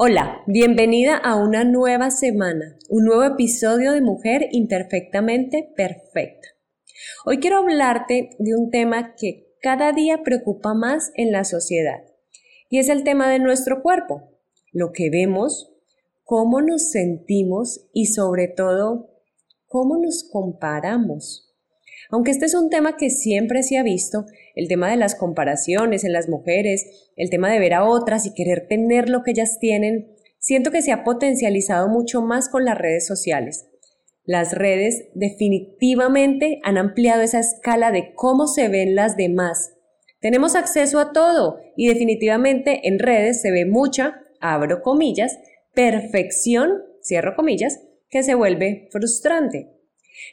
Hola, bienvenida a una nueva semana, un nuevo episodio de Mujer Imperfectamente Perfecta. Hoy quiero hablarte de un tema que cada día preocupa más en la sociedad y es el tema de nuestro cuerpo, lo que vemos, cómo nos sentimos y sobre todo cómo nos comparamos. Aunque este es un tema que siempre se ha visto, el tema de las comparaciones en las mujeres, el tema de ver a otras y querer tener lo que ellas tienen, siento que se ha potencializado mucho más con las redes sociales. Las redes definitivamente han ampliado esa escala de cómo se ven las demás. Tenemos acceso a todo y definitivamente en redes se ve mucha, abro comillas, perfección, cierro comillas, que se vuelve frustrante.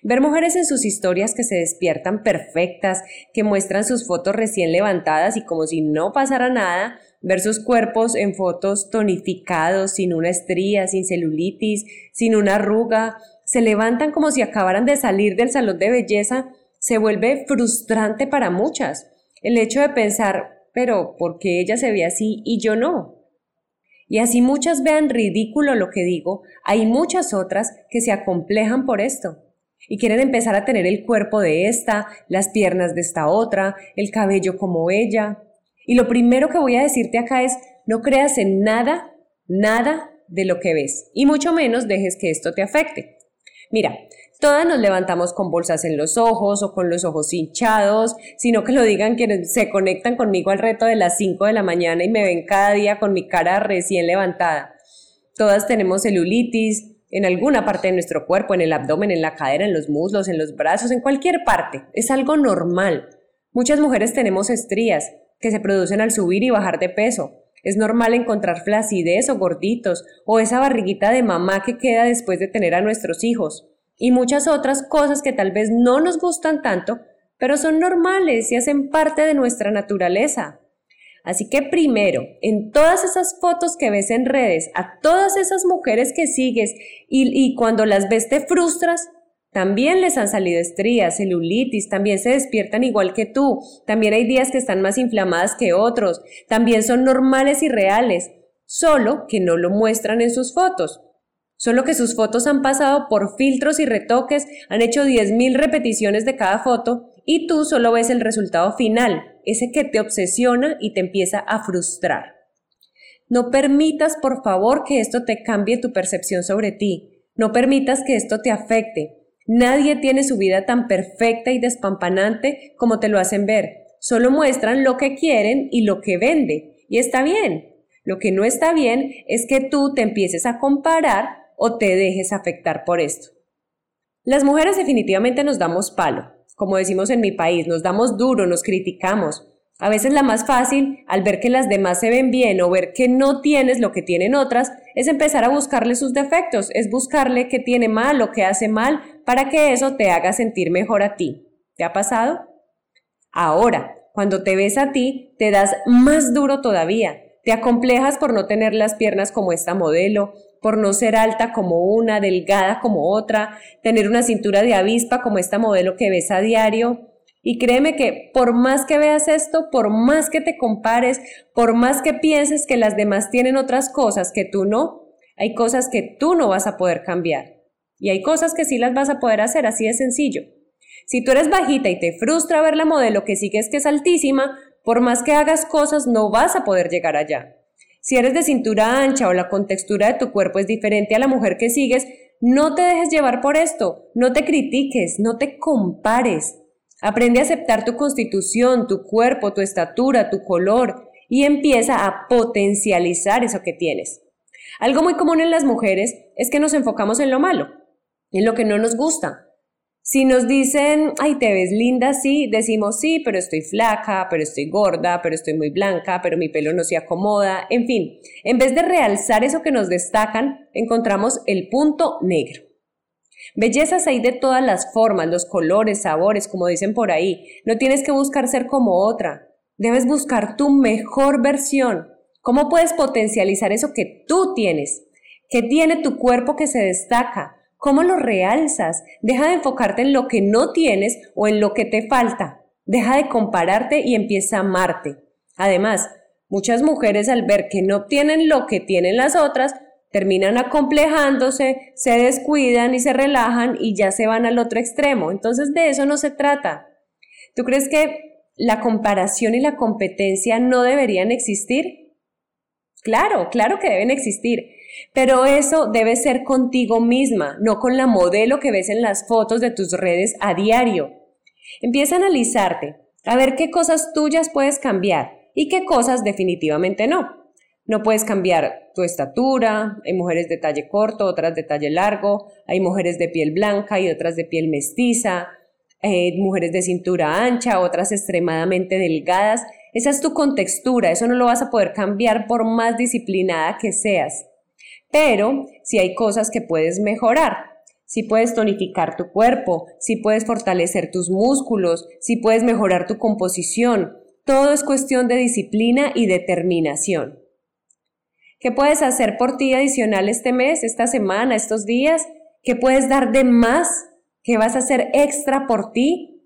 Ver mujeres en sus historias que se despiertan perfectas, que muestran sus fotos recién levantadas y como si no pasara nada, ver sus cuerpos en fotos tonificados, sin una estría, sin celulitis, sin una arruga, se levantan como si acabaran de salir del salón de belleza, se vuelve frustrante para muchas. El hecho de pensar, pero ¿por qué ella se ve así y yo no? Y así muchas vean ridículo lo que digo, hay muchas otras que se acomplejan por esto y quieren empezar a tener el cuerpo de esta, las piernas de esta otra, el cabello como ella. Y lo primero que voy a decirte acá es, no creas en nada, nada de lo que ves, y mucho menos dejes que esto te afecte. Mira, todas nos levantamos con bolsas en los ojos o con los ojos hinchados, sino que lo digan quienes se conectan conmigo al reto de las 5 de la mañana y me ven cada día con mi cara recién levantada. Todas tenemos celulitis, en alguna parte de nuestro cuerpo, en el abdomen, en la cadera, en los muslos, en los brazos, en cualquier parte. Es algo normal. Muchas mujeres tenemos estrías que se producen al subir y bajar de peso. Es normal encontrar flacidez o gorditos o esa barriguita de mamá que queda después de tener a nuestros hijos. Y muchas otras cosas que tal vez no nos gustan tanto, pero son normales y hacen parte de nuestra naturaleza. Así que primero, en todas esas fotos que ves en redes, a todas esas mujeres que sigues y, cuando las ves te frustras, también les han salido estrías, celulitis, también se despiertan igual que tú, también hay días que están más inflamadas que otros, también son normales y reales, solo que no lo muestran en sus fotos. Solo que sus fotos han pasado por filtros y retoques, han hecho 10.000 repeticiones de cada foto y tú solo ves el resultado final, ese que te obsesiona y te empieza a frustrar. No permitas, por favor, que esto te cambie tu percepción sobre ti. No permitas que esto te afecte. Nadie tiene su vida tan perfecta y despampanante como te lo hacen ver. Solo muestran lo que quieren y lo que vende. Y está bien. Lo que no está bien es que tú te empieces a comparar o te dejes afectar por esto. Las mujeres definitivamente nos damos palo como decimos en mi país, nos damos duro, nos criticamos. A veces la más fácil, al ver que las demás se ven bien o ver que no tienes lo que tienen otras, es empezar a buscarle sus defectos, es buscarle qué tiene mal o qué hace mal para que eso te haga sentir mejor a ti. ¿Te ha pasado? Ahora, cuando te ves a ti, te das más duro todavía. Te acomplejas por no tener las piernas como esta modelo, por no ser alta como una, delgada como otra, tener una cintura de avispa como esta modelo que ves a diario. Y créeme que por más que veas esto, por más que te compares, por más que pienses que las demás tienen otras cosas que tú no, hay cosas que tú no vas a poder cambiar. Y hay cosas que sí las vas a poder hacer, así de sencillo. Si tú eres bajita y te frustra ver la modelo que sigues que es altísima, por más que hagas cosas no vas a poder llegar allá. Si eres de cintura ancha o la contextura de tu cuerpo es diferente a la mujer que sigues, no te dejes llevar por esto, no te critiques, no te compares. Aprende a aceptar tu constitución, tu cuerpo, tu estatura, tu color y empieza a potencializar eso que tienes. Algo muy común en las mujeres es que nos enfocamos en lo malo, en lo que no nos gusta. Si nos dicen, ay, te ves linda, sí, decimos sí, pero estoy flaca, pero estoy gorda, pero estoy muy blanca, pero mi pelo no se acomoda, en fin, en vez de realzar eso que nos destacan, encontramos el punto negro. Bellezas hay de todas las formas, los colores, sabores, como dicen por ahí. No tienes que buscar ser como otra. Debes buscar tu mejor versión. ¿Cómo puedes potencializar eso que tú tienes? ¿Qué tiene tu cuerpo que se destaca? ¿Cómo lo realzas? Deja de enfocarte en lo que no tienes o en lo que te falta. Deja de compararte y empieza a amarte. Además, muchas mujeres al ver que no tienen lo que tienen las otras, terminan acomplejándose, se descuidan y se relajan y ya se van al otro extremo. Entonces de eso no se trata. ¿Tú crees que la comparación y la competencia no deberían existir? Claro, claro que deben existir, pero eso debe ser contigo misma, no con la modelo que ves en las fotos de tus redes a diario. Empieza a analizarte, a ver qué cosas tuyas puedes cambiar y qué cosas definitivamente no. No puedes cambiar tu estatura, hay mujeres de talle corto, otras de talle largo, hay mujeres de piel blanca y otras de piel mestiza, eh, mujeres de cintura ancha, otras extremadamente delgadas. Esa es tu contextura, eso no lo vas a poder cambiar por más disciplinada que seas. Pero si hay cosas que puedes mejorar, si puedes tonificar tu cuerpo, si puedes fortalecer tus músculos, si puedes mejorar tu composición, todo es cuestión de disciplina y determinación. ¿Qué puedes hacer por ti adicional este mes, esta semana, estos días? ¿Qué puedes dar de más? ¿Qué vas a hacer extra por ti?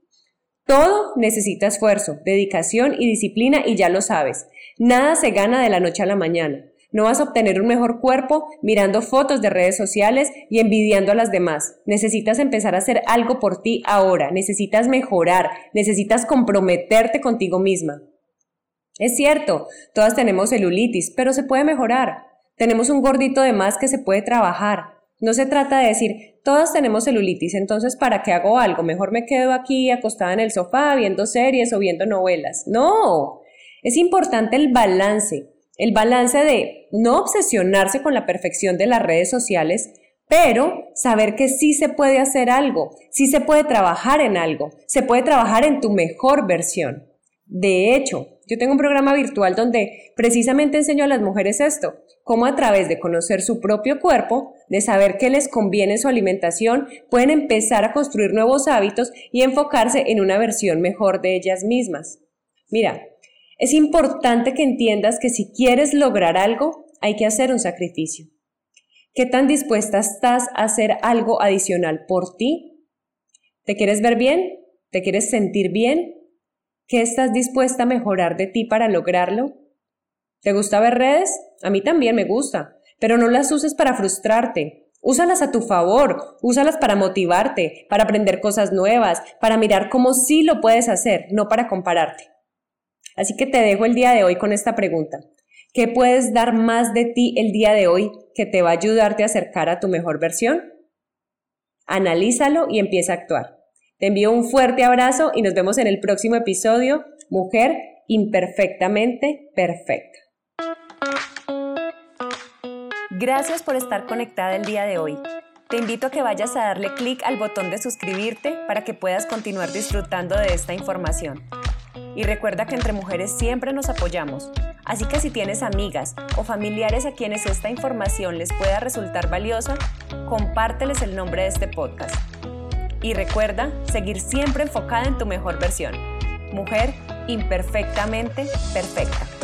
Todo necesita esfuerzo, dedicación y disciplina y ya lo sabes. Nada se gana de la noche a la mañana. No vas a obtener un mejor cuerpo mirando fotos de redes sociales y envidiando a las demás. Necesitas empezar a hacer algo por ti ahora. Necesitas mejorar. Necesitas comprometerte contigo misma. Es cierto, todas tenemos celulitis, pero se puede mejorar. Tenemos un gordito de más que se puede trabajar. No se trata de decir, todas tenemos celulitis, entonces ¿para qué hago algo? Mejor me quedo aquí acostada en el sofá viendo series o viendo novelas. No, es importante el balance, el balance de no obsesionarse con la perfección de las redes sociales, pero saber que sí se puede hacer algo, sí se puede trabajar en algo, se puede trabajar en tu mejor versión. De hecho, yo tengo un programa virtual donde precisamente enseño a las mujeres esto, cómo a través de conocer su propio cuerpo, de saber qué les conviene su alimentación, pueden empezar a construir nuevos hábitos y enfocarse en una versión mejor de ellas mismas. Mira, es importante que entiendas que si quieres lograr algo, hay que hacer un sacrificio. ¿Qué tan dispuesta estás a hacer algo adicional por ti? ¿Te quieres ver bien? ¿Te quieres sentir bien? ¿Qué estás dispuesta a mejorar de ti para lograrlo? ¿Te gusta ver redes? A mí también me gusta, pero no las uses para frustrarte. Úsalas a tu favor, úsalas para motivarte, para aprender cosas nuevas, para mirar cómo sí lo puedes hacer, no para compararte. Así que te dejo el día de hoy con esta pregunta. ¿Qué puedes dar más de ti el día de hoy que te va a ayudarte a acercar a tu mejor versión? Analízalo y empieza a actuar. Te envío un fuerte abrazo y nos vemos en el próximo episodio, Mujer Imperfectamente Perfecta. Gracias por estar conectada el día de hoy. Te invito a que vayas a darle clic al botón de suscribirte para que puedas continuar disfrutando de esta información. Y recuerda que entre mujeres siempre nos apoyamos, así que si tienes amigas o familiares a quienes esta información les pueda resultar valiosa, compárteles el nombre de este podcast. Y recuerda seguir siempre enfocada en tu mejor versión. Mujer imperfectamente perfecta.